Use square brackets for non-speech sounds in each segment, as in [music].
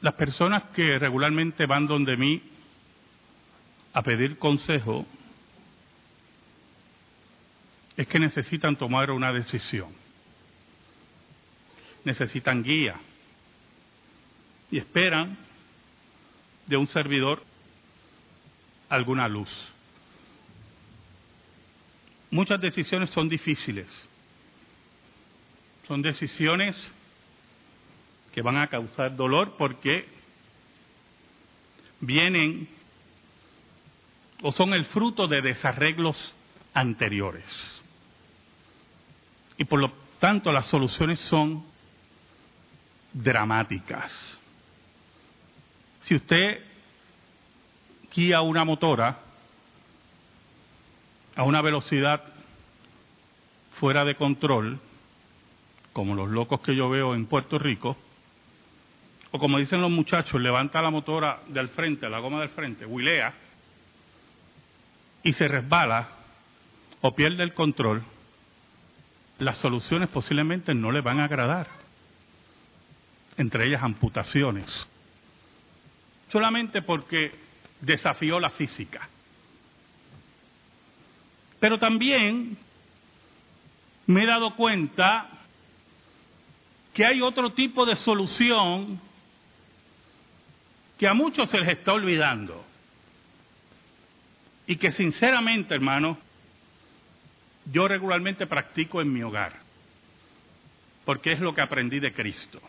Las personas que regularmente van donde mí a pedir consejo es que necesitan tomar una decisión. Necesitan guía y esperan de un servidor alguna luz. Muchas decisiones son difíciles. Son decisiones que van a causar dolor porque vienen o son el fruto de desarreglos anteriores. Y por lo tanto las soluciones son dramáticas. Si usted guía una motora a una velocidad fuera de control, como los locos que yo veo en Puerto Rico, o como dicen los muchachos, levanta la motora del frente, la goma del frente, huilea, y se resbala o pierde el control, las soluciones posiblemente no le van a agradar, entre ellas amputaciones, solamente porque desafió la física. Pero también me he dado cuenta que hay otro tipo de solución que a muchos se les está olvidando. Y que sinceramente, hermano, yo regularmente practico en mi hogar. Porque es lo que aprendí de Cristo.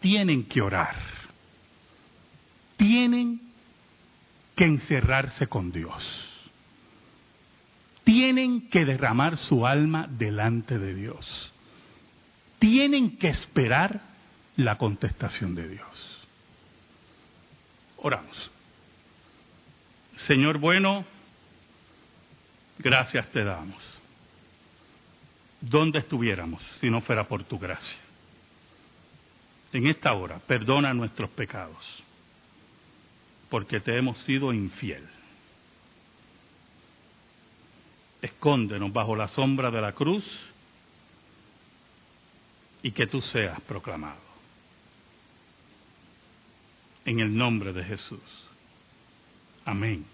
Tienen que orar. Tienen que encerrarse con Dios. Tienen que derramar su alma delante de Dios. Tienen que esperar la contestación de Dios. Oramos. Señor bueno, gracias te damos. ¿Dónde estuviéramos si no fuera por tu gracia? En esta hora, perdona nuestros pecados, porque te hemos sido infiel. Escóndenos bajo la sombra de la cruz y que tú seas proclamado. En el nombre de Jesús. Amén.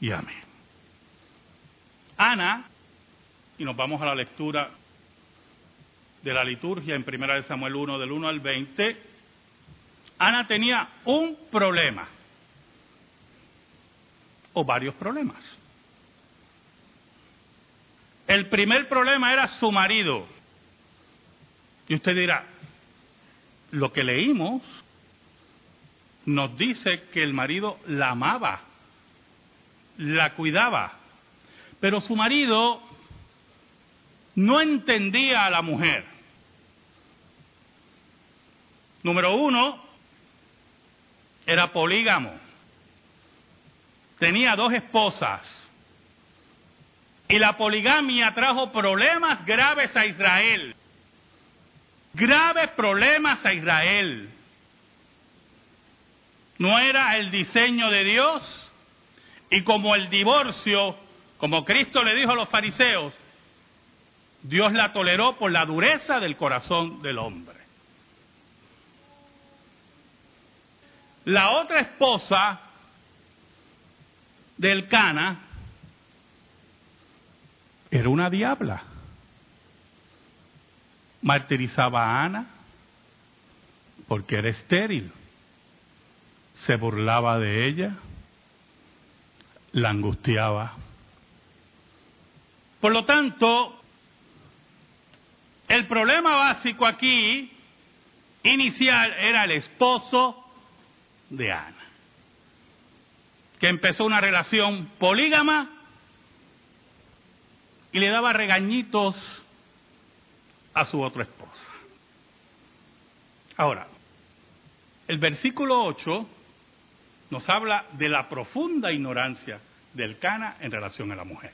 Y amén. Ana, y nos vamos a la lectura de la liturgia en 1 Samuel 1 del 1 al 20, Ana tenía un problema, o varios problemas. El primer problema era su marido. Y usted dirá, lo que leímos nos dice que el marido la amaba, la cuidaba, pero su marido no entendía a la mujer. Número uno, era polígamo, tenía dos esposas. Y la poligamia trajo problemas graves a Israel, graves problemas a Israel no era el diseño de Dios y como el divorcio, como Cristo le dijo a los fariseos, Dios la toleró por la dureza del corazón del hombre. La otra esposa del Cana era una diabla. Martirizaba a Ana porque era estéril se burlaba de ella, la angustiaba. Por lo tanto, el problema básico aquí, inicial, era el esposo de Ana, que empezó una relación polígama y le daba regañitos a su otra esposa. Ahora, el versículo 8 nos habla de la profunda ignorancia del Cana en relación a la mujer.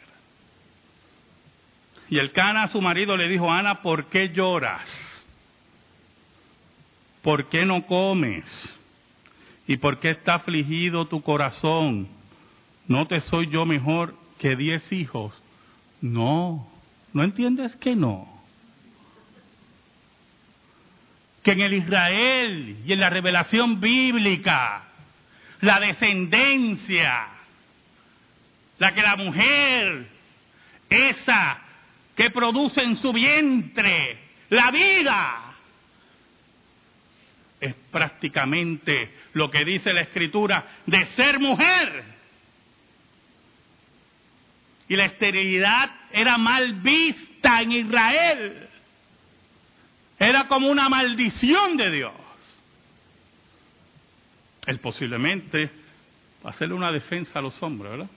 Y el Cana a su marido le dijo, Ana, ¿por qué lloras? ¿Por qué no comes? ¿Y por qué está afligido tu corazón? ¿No te soy yo mejor que diez hijos? No, ¿no entiendes que no? que en el Israel y en la revelación bíblica, la descendencia, la que la mujer, esa que produce en su vientre la vida, es prácticamente lo que dice la escritura de ser mujer. Y la esterilidad era mal vista en Israel. Era como una maldición de Dios. Él posiblemente hacerle una defensa a los hombres, ¿verdad?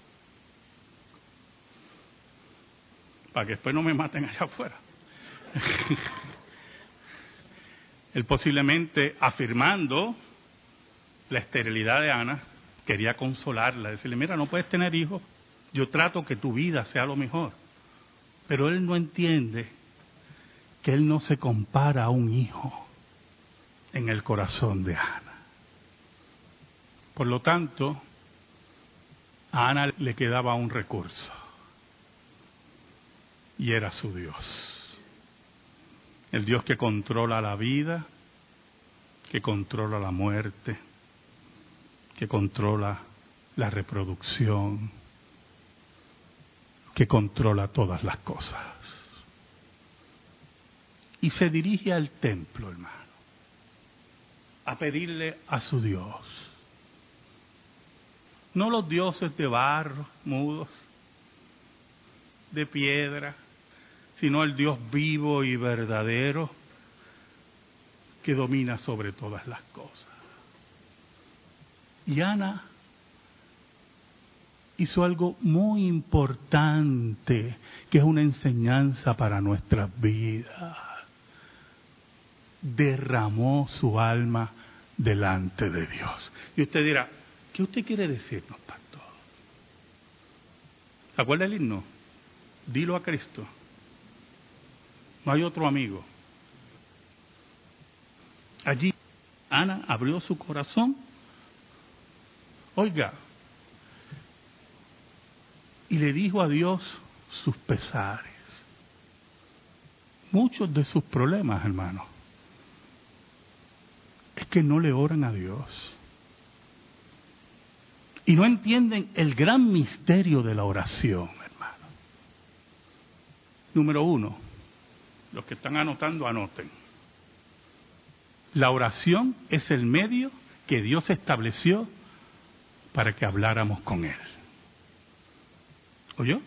Para que después no me maten allá afuera. [laughs] Él posiblemente afirmando la esterilidad de Ana, quería consolarla, decirle, mira, no puedes tener hijos, yo trato que tu vida sea lo mejor. Pero él no entiende que él no se compara a un hijo en el corazón de Ana. Por lo tanto, a Ana le quedaba un recurso y era su Dios. El Dios que controla la vida, que controla la muerte, que controla la reproducción, que controla todas las cosas y se dirige al templo, hermano, a pedirle a su Dios. No los dioses de barro, mudos, de piedra, sino el Dios vivo y verdadero que domina sobre todas las cosas. Y Ana hizo algo muy importante, que es una enseñanza para nuestras vidas derramó su alma delante de Dios. Y usted dirá, ¿qué usted quiere decirnos, pastor? ¿Se acuerda el himno? Dilo a Cristo. No hay otro amigo. Allí Ana abrió su corazón. Oiga, y le dijo a Dios sus pesares. Muchos de sus problemas, hermano es que no le oran a Dios. Y no entienden el gran misterio de la oración, hermano. Número uno, los que están anotando, anoten. La oración es el medio que Dios estableció para que habláramos con Él. ¿Oyó?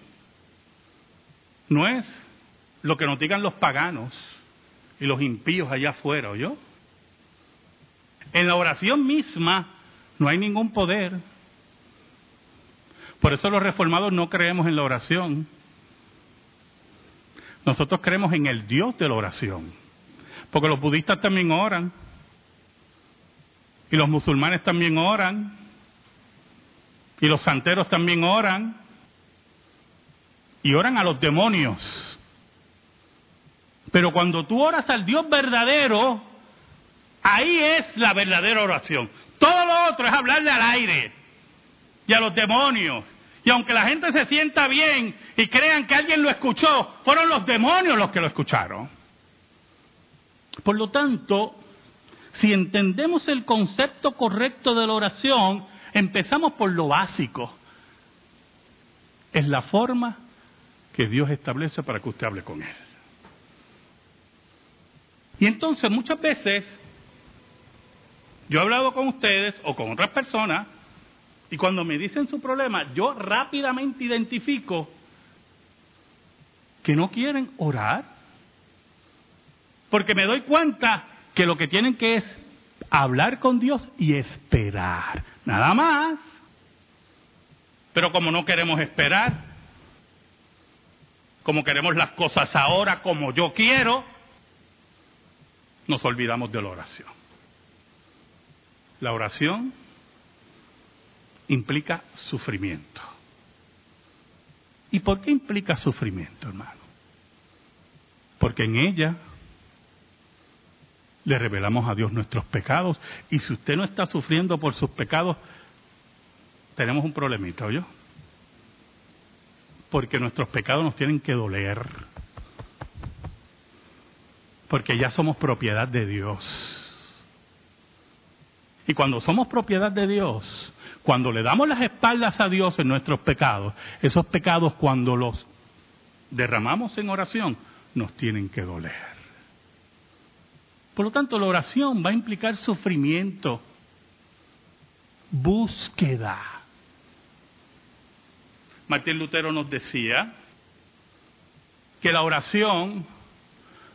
No es lo que nos digan los paganos y los impíos allá afuera, ¿oyó? En la oración misma no hay ningún poder. Por eso los reformados no creemos en la oración. Nosotros creemos en el Dios de la oración. Porque los budistas también oran. Y los musulmanes también oran. Y los santeros también oran. Y oran a los demonios. Pero cuando tú oras al Dios verdadero, Ahí es la verdadera oración. Todo lo otro es hablarle al aire y a los demonios. Y aunque la gente se sienta bien y crean que alguien lo escuchó, fueron los demonios los que lo escucharon. Por lo tanto, si entendemos el concepto correcto de la oración, empezamos por lo básico. Es la forma que Dios establece para que usted hable con Él. Y entonces muchas veces yo he hablado con ustedes o con otras personas y cuando me dicen su problema, yo rápidamente identifico que no quieren orar. Porque me doy cuenta que lo que tienen que es hablar con Dios y esperar. Nada más. Pero como no queremos esperar, como queremos las cosas ahora como yo quiero, nos olvidamos de la oración. La oración implica sufrimiento. ¿Y por qué implica sufrimiento, hermano? Porque en ella le revelamos a Dios nuestros pecados y si usted no está sufriendo por sus pecados, tenemos un problemita, ¿oyó? Porque nuestros pecados nos tienen que doler. Porque ya somos propiedad de Dios. Y cuando somos propiedad de Dios, cuando le damos las espaldas a Dios en nuestros pecados, esos pecados cuando los derramamos en oración, nos tienen que doler. Por lo tanto, la oración va a implicar sufrimiento, búsqueda. Martín Lutero nos decía que la oración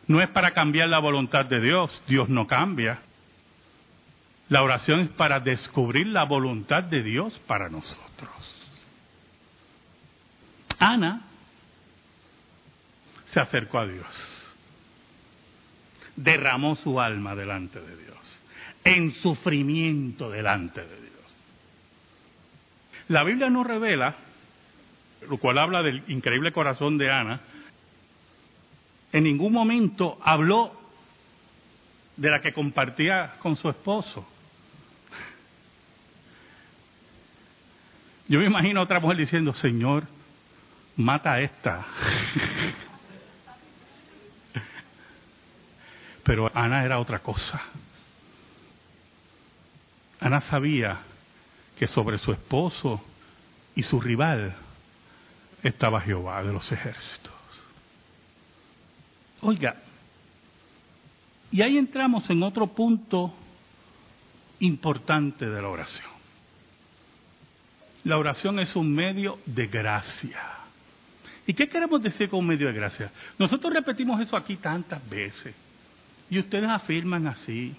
no es para cambiar la voluntad de Dios, Dios no cambia. La oración es para descubrir la voluntad de Dios para nosotros. Ana se acercó a Dios, derramó su alma delante de Dios, en sufrimiento delante de Dios. La Biblia nos revela, lo cual habla del increíble corazón de Ana, en ningún momento habló de la que compartía con su esposo. Yo me imagino a otra mujer diciendo, Señor, mata a esta. [laughs] Pero Ana era otra cosa. Ana sabía que sobre su esposo y su rival estaba Jehová de los ejércitos. Oiga, y ahí entramos en otro punto importante de la oración. La oración es un medio de gracia. ¿Y qué queremos decir con un medio de gracia? Nosotros repetimos eso aquí tantas veces. Y ustedes afirman así.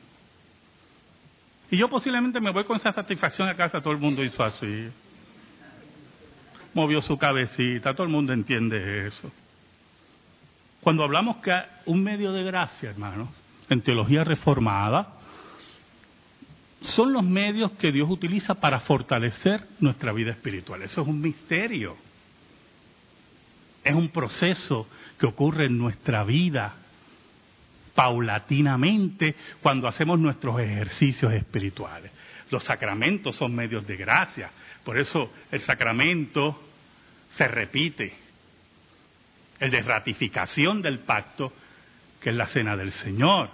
Y yo posiblemente me voy con esa satisfacción a casa, todo el mundo hizo así. Movió su cabecita, todo el mundo entiende eso. Cuando hablamos que un medio de gracia, hermanos, en teología reformada, son los medios que Dios utiliza para fortalecer nuestra vida espiritual. Eso es un misterio. Es un proceso que ocurre en nuestra vida paulatinamente cuando hacemos nuestros ejercicios espirituales. Los sacramentos son medios de gracia. Por eso el sacramento se repite. El de ratificación del pacto, que es la cena del Señor.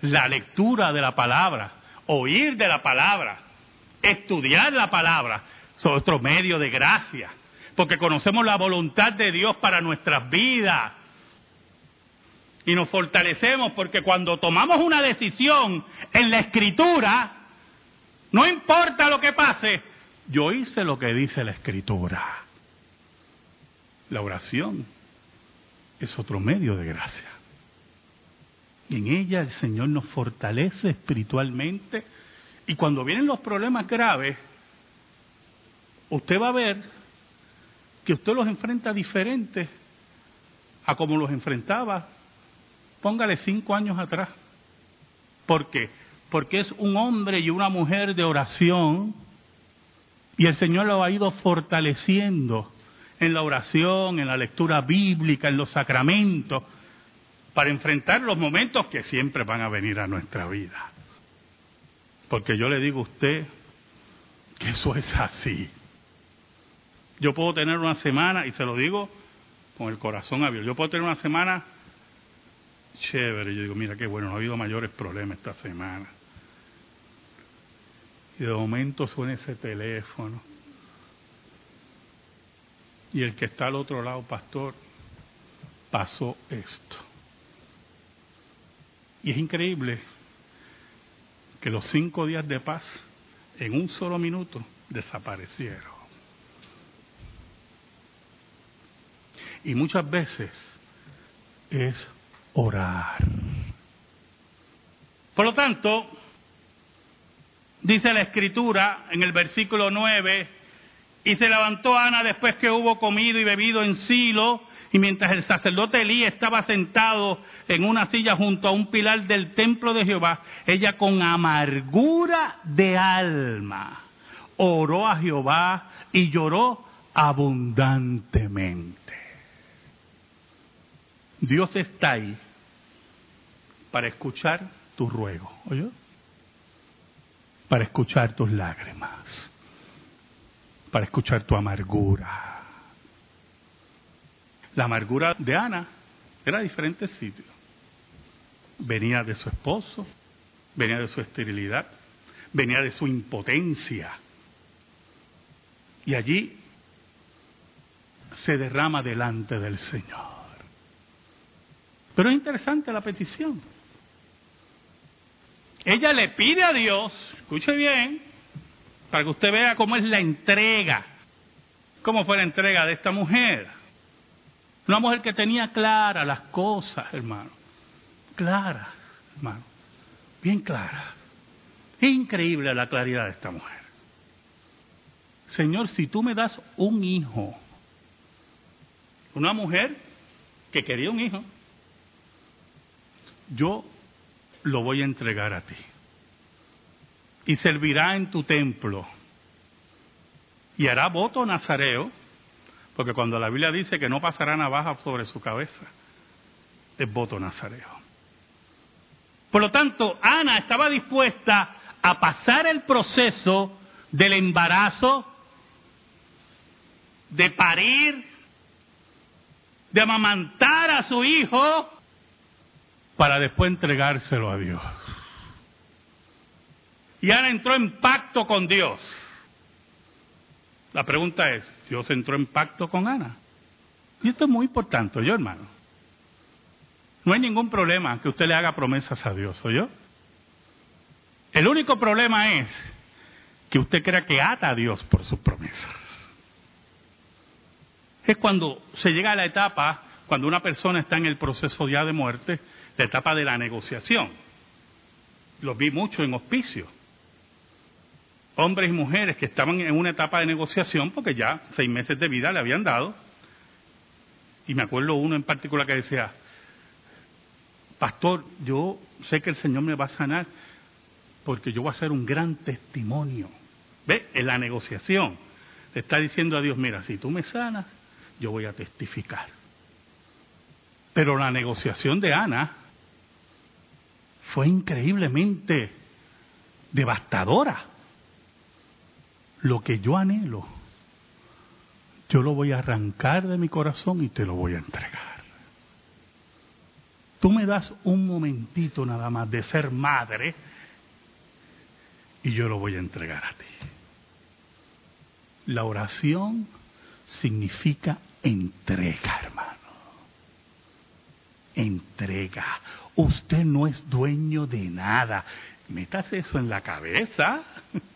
La lectura de la palabra oír de la palabra, estudiar la palabra, son otro medio de gracia, porque conocemos la voluntad de Dios para nuestras vidas. Y nos fortalecemos porque cuando tomamos una decisión en la escritura, no importa lo que pase, yo hice lo que dice la escritura. La oración es otro medio de gracia. En ella el Señor nos fortalece espiritualmente. Y cuando vienen los problemas graves, usted va a ver que usted los enfrenta diferentes a como los enfrentaba, póngale cinco años atrás. ¿Por qué? Porque es un hombre y una mujer de oración y el Señor lo ha ido fortaleciendo en la oración, en la lectura bíblica, en los sacramentos para enfrentar los momentos que siempre van a venir a nuestra vida. Porque yo le digo a usted que eso es así. Yo puedo tener una semana, y se lo digo con el corazón abierto, yo puedo tener una semana chévere. Yo digo, mira qué bueno, no ha habido mayores problemas esta semana. Y de momento suena ese teléfono. Y el que está al otro lado, pastor, pasó esto. Y es increíble que los cinco días de paz en un solo minuto desaparecieron. Y muchas veces es orar. Por lo tanto, dice la escritura en el versículo 9, y se levantó Ana después que hubo comido y bebido en Silo, y mientras el sacerdote Elí estaba sentado en una silla junto a un pilar del templo de Jehová, ella con amargura de alma oró a Jehová y lloró abundantemente. Dios está ahí para escuchar tu ruego, ¿oyó? Para escuchar tus lágrimas, para escuchar tu amargura la amargura de Ana era diferente sitio. venía de su esposo, venía de su esterilidad, venía de su impotencia. Y allí se derrama delante del Señor. Pero es interesante la petición. Ella le pide a Dios, escuche bien, para que usted vea cómo es la entrega, cómo fue la entrega de esta mujer. Una mujer que tenía claras las cosas, hermano. Claras, hermano. Bien claras. Increíble la claridad de esta mujer. Señor, si tú me das un hijo, una mujer que quería un hijo, yo lo voy a entregar a ti. Y servirá en tu templo. Y hará voto nazareo, porque cuando la Biblia dice que no pasará navaja sobre su cabeza, es voto nazareo. Por lo tanto, Ana estaba dispuesta a pasar el proceso del embarazo, de parir, de amamantar a su hijo para después entregárselo a Dios. Y Ana entró en pacto con Dios. La pregunta es, ¿Dios entró en pacto con Ana? Y esto es muy importante, yo hermano. No hay ningún problema que usted le haga promesas a Dios, ¿o yo? El único problema es que usted crea que ata a Dios por sus promesas. Es cuando se llega a la etapa, cuando una persona está en el proceso ya de muerte, la etapa de la negociación. Los vi mucho en hospicio. Hombres y mujeres que estaban en una etapa de negociación porque ya seis meses de vida le habían dado. Y me acuerdo uno en particular que decía, pastor, yo sé que el Señor me va a sanar porque yo voy a ser un gran testimonio. ¿Ve? En la negociación le está diciendo a Dios, mira, si tú me sanas, yo voy a testificar. Pero la negociación de Ana fue increíblemente devastadora. Lo que yo anhelo, yo lo voy a arrancar de mi corazón y te lo voy a entregar. Tú me das un momentito nada más de ser madre y yo lo voy a entregar a ti. La oración significa entrega, hermano. Entrega. Usted no es dueño de nada. Métase eso en la cabeza, [laughs]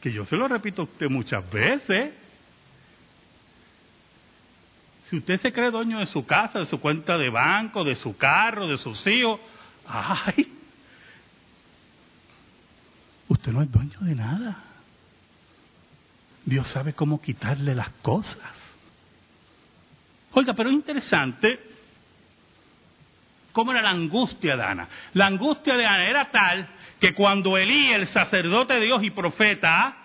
que yo se lo repito a usted muchas veces. Si usted se cree dueño de su casa, de su cuenta de banco, de su carro, de sus hijos, ¡ay! Usted no es dueño de nada. Dios sabe cómo quitarle las cosas. Oiga, pero es interesante cómo era la angustia de Ana. La angustia de Ana era tal que cuando Elí, el sacerdote de Dios y profeta,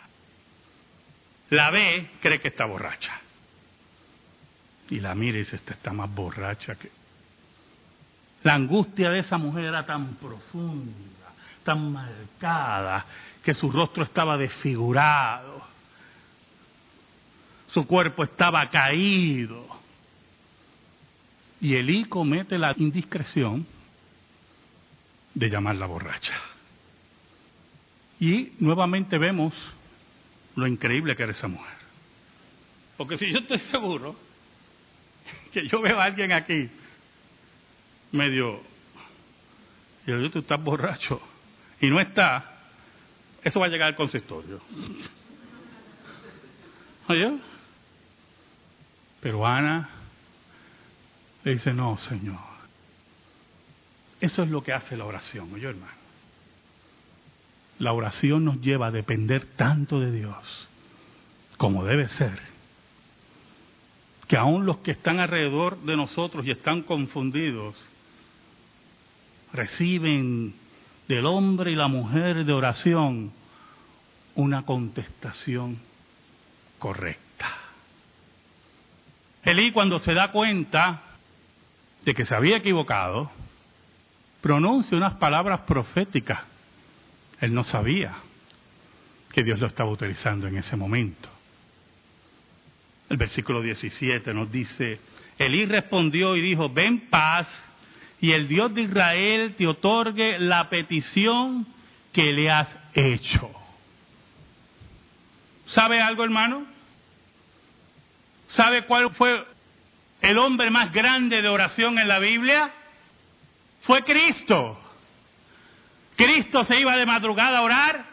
la ve, cree que está borracha. Y la mira y dice, esta está más borracha que... La angustia de esa mujer era tan profunda, tan marcada, que su rostro estaba desfigurado, su cuerpo estaba caído y Elí comete la indiscreción de llamarla borracha. Y nuevamente vemos lo increíble que era esa mujer. Porque si yo estoy seguro que yo veo a alguien aquí medio, yo, tú estás borracho, y no está, eso va a llegar al consistorio. ¿Oye? Pero Ana le dice, no, Señor. Eso es lo que hace la oración, oye hermano. La oración nos lleva a depender tanto de Dios como debe ser, que aún los que están alrededor de nosotros y están confundidos, reciben del hombre y la mujer de oración una contestación correcta. Elí cuando se da cuenta de que se había equivocado, pronuncia unas palabras proféticas. Él no sabía que Dios lo estaba utilizando en ese momento. El versículo 17 nos dice, Elí respondió y dijo, ven paz, y el Dios de Israel te otorgue la petición que le has hecho. ¿Sabe algo, hermano? ¿Sabe cuál fue el hombre más grande de oración en la Biblia? Fue Cristo. Cristo se iba de madrugada a orar.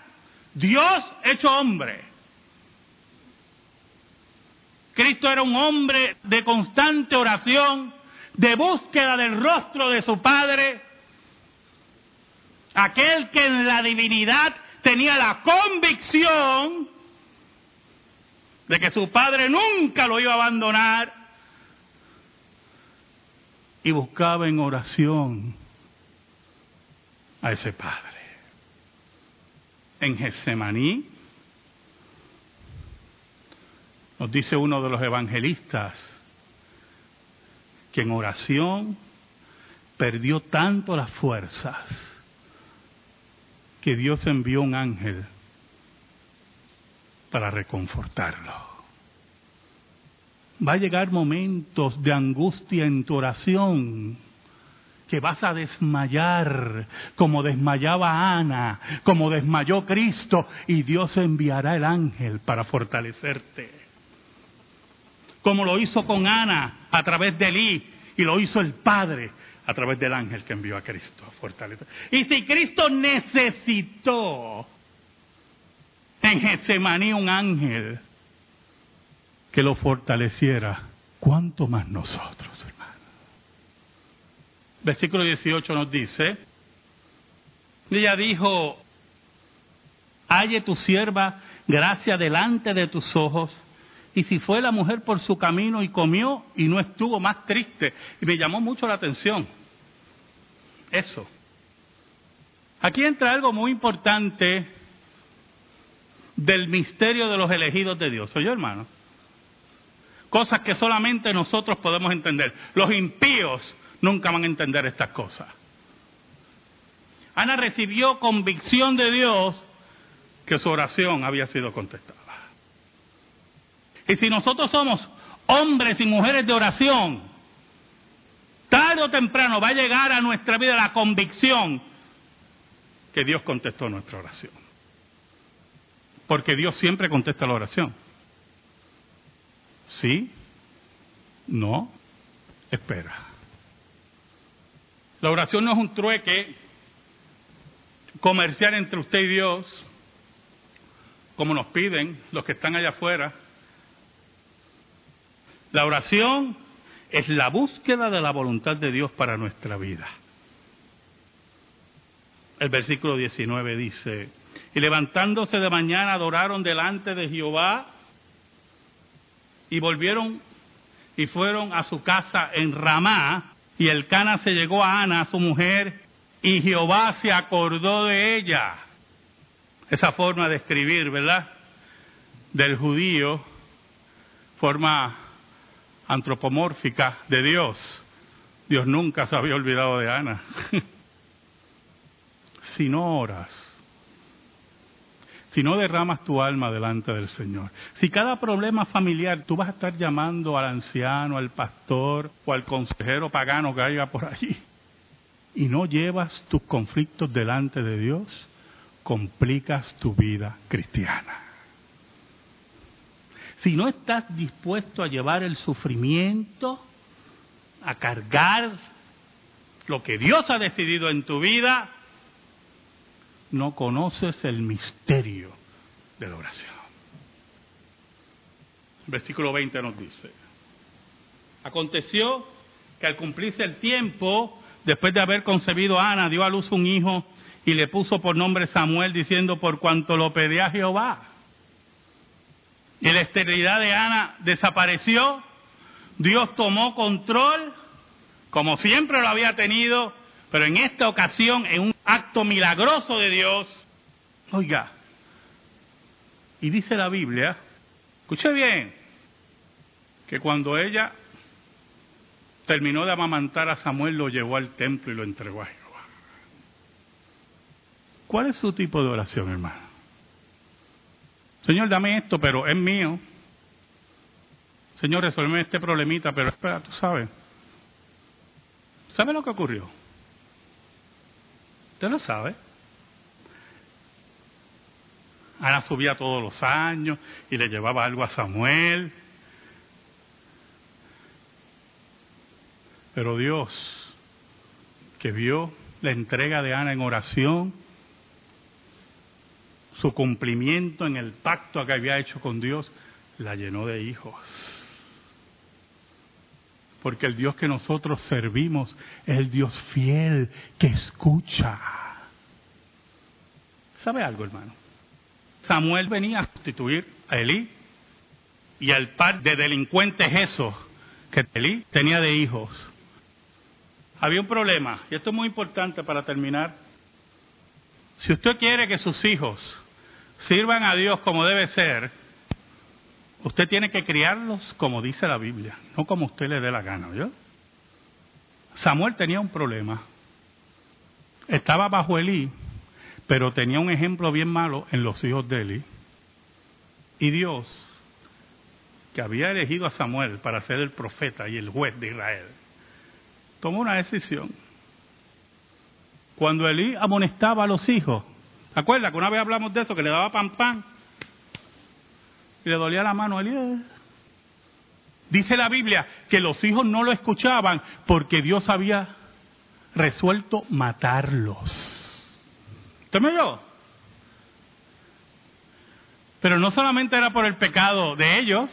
Dios hecho hombre. Cristo era un hombre de constante oración, de búsqueda del rostro de su Padre. Aquel que en la divinidad tenía la convicción de que su Padre nunca lo iba a abandonar y buscaba en oración a ese Padre. En Getsemaní nos dice uno de los evangelistas que en oración perdió tanto las fuerzas que Dios envió un ángel para reconfortarlo. Va a llegar momentos de angustia en tu oración que vas a desmayar como desmayaba Ana, como desmayó Cristo, y Dios enviará el ángel para fortalecerte. Como lo hizo con Ana a través de Elí, y lo hizo el Padre a través del ángel que envió a Cristo a fortalecer. Y si Cristo necesitó en Getsemaní un ángel que lo fortaleciera, ¿cuánto más nosotros, hermano? Versículo 18 nos dice, ella dijo, halle tu sierva gracia delante de tus ojos, y si fue la mujer por su camino y comió y no estuvo más triste, y me llamó mucho la atención eso. Aquí entra algo muy importante del misterio de los elegidos de Dios. Oye, hermano. Cosas que solamente nosotros podemos entender. Los impíos nunca van a entender estas cosas. Ana recibió convicción de Dios que su oración había sido contestada. Y si nosotros somos hombres y mujeres de oración, tarde o temprano va a llegar a nuestra vida la convicción que Dios contestó nuestra oración. Porque Dios siempre contesta la oración. ¿Sí? No. Espera. La oración no es un trueque comercial entre usted y Dios, como nos piden los que están allá afuera. La oración es la búsqueda de la voluntad de Dios para nuestra vida. El versículo 19 dice, y levantándose de mañana adoraron delante de Jehová y volvieron y fueron a su casa en Ramá y el Cana se llegó a Ana, su mujer, y Jehová se acordó de ella. Esa forma de escribir, ¿verdad? Del judío, forma antropomórfica de Dios. Dios nunca se había olvidado de Ana. [laughs] si no oras, si no derramas tu alma delante del Señor, si cada problema familiar tú vas a estar llamando al anciano, al pastor o al consejero pagano que haya por allí, y no llevas tus conflictos delante de Dios, complicas tu vida cristiana. Si no estás dispuesto a llevar el sufrimiento, a cargar lo que Dios ha decidido en tu vida, no conoces el misterio de la oración. Versículo 20 nos dice, aconteció que al cumplirse el tiempo, después de haber concebido a Ana, dio a luz un hijo y le puso por nombre Samuel, diciendo, por cuanto lo pedía Jehová. Y la esterilidad de Ana desapareció. Dios tomó control, como siempre lo había tenido, pero en esta ocasión, en un acto milagroso de Dios, oiga, y dice la Biblia, escuche bien, que cuando ella terminó de amamantar a Samuel, lo llevó al templo y lo entregó a Jehová. ¿Cuál es su tipo de oración, hermano? Señor, dame esto, pero es mío. Señor, resuelve este problemita, pero espera, tú sabes. ¿Sabe lo que ocurrió? Usted lo sabe. Ana subía todos los años y le llevaba algo a Samuel. Pero Dios, que vio la entrega de Ana en oración, su cumplimiento en el pacto que había hecho con Dios, la llenó de hijos. Porque el Dios que nosotros servimos es el Dios fiel que escucha. ¿Sabe algo, hermano? Samuel venía a sustituir a Elí y al par de delincuentes esos que Elí tenía de hijos. Había un problema, y esto es muy importante para terminar. Si usted quiere que sus hijos sirvan a Dios como debe ser, usted tiene que criarlos como dice la Biblia, no como usted le dé la gana. Samuel tenía un problema. Estaba bajo Elí, pero tenía un ejemplo bien malo en los hijos de Elí. Y Dios, que había elegido a Samuel para ser el profeta y el juez de Israel, tomó una decisión. Cuando Elí amonestaba a los hijos, ¿acuerda que una vez hablamos de eso, que le daba pan pan le dolía la mano a Elí? Dice la Biblia que los hijos no lo escuchaban porque Dios había resuelto matarlos. ¿Usted me? Pero no solamente era por el pecado de ellos,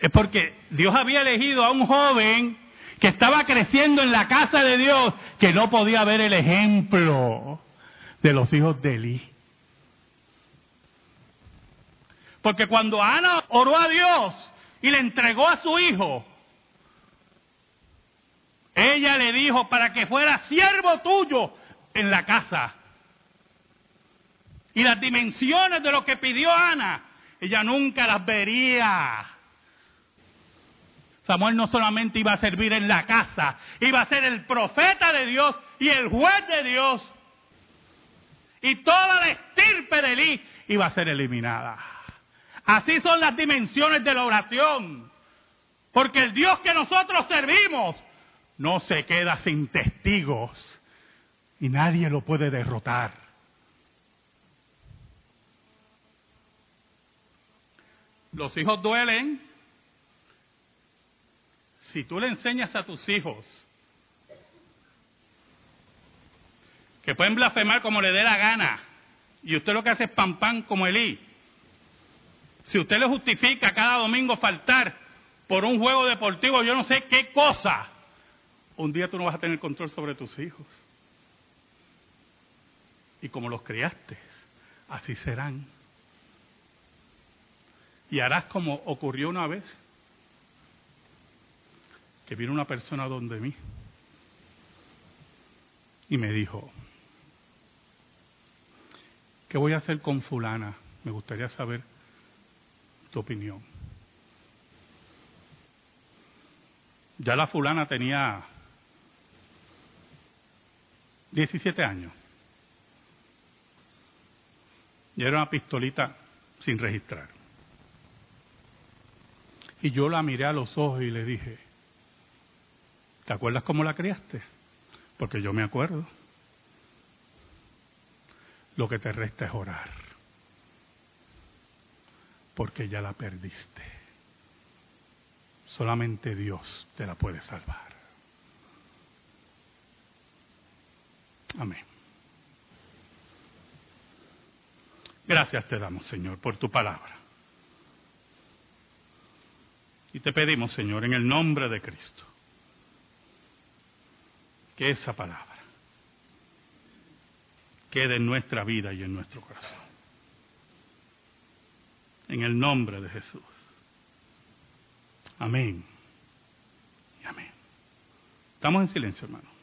es porque Dios había elegido a un joven que estaba creciendo en la casa de Dios, que no podía ver el ejemplo de los hijos de Eli. Porque cuando Ana oró a Dios y le entregó a su hijo, ella le dijo para que fuera siervo tuyo en la casa. Y las dimensiones de lo que pidió Ana, ella nunca las vería. Samuel no solamente iba a servir en la casa, iba a ser el profeta de Dios y el juez de Dios. Y toda la estirpe de Elí iba a ser eliminada. Así son las dimensiones de la oración. Porque el Dios que nosotros servimos no se queda sin testigos y nadie lo puede derrotar. Los hijos duelen, si tú le enseñas a tus hijos que pueden blasfemar como le dé la gana, y usted lo que hace es pam pam como Elí, si usted le justifica cada domingo faltar por un juego deportivo, yo no sé qué cosa, un día tú no vas a tener control sobre tus hijos. Y como los criaste, así serán. Y harás como ocurrió una vez que vino una persona donde mí y me dijo, ¿qué voy a hacer con fulana? Me gustaría saber tu opinión. Ya la fulana tenía 17 años. Y era una pistolita sin registrar. Y yo la miré a los ojos y le dije, ¿Te acuerdas cómo la criaste? Porque yo me acuerdo. Lo que te resta es orar. Porque ya la perdiste. Solamente Dios te la puede salvar. Amén. Gracias te damos, Señor, por tu palabra. Y te pedimos, Señor, en el nombre de Cristo que esa palabra quede en nuestra vida y en nuestro corazón. En el nombre de Jesús. Amén. Y amén. Estamos en silencio, hermano.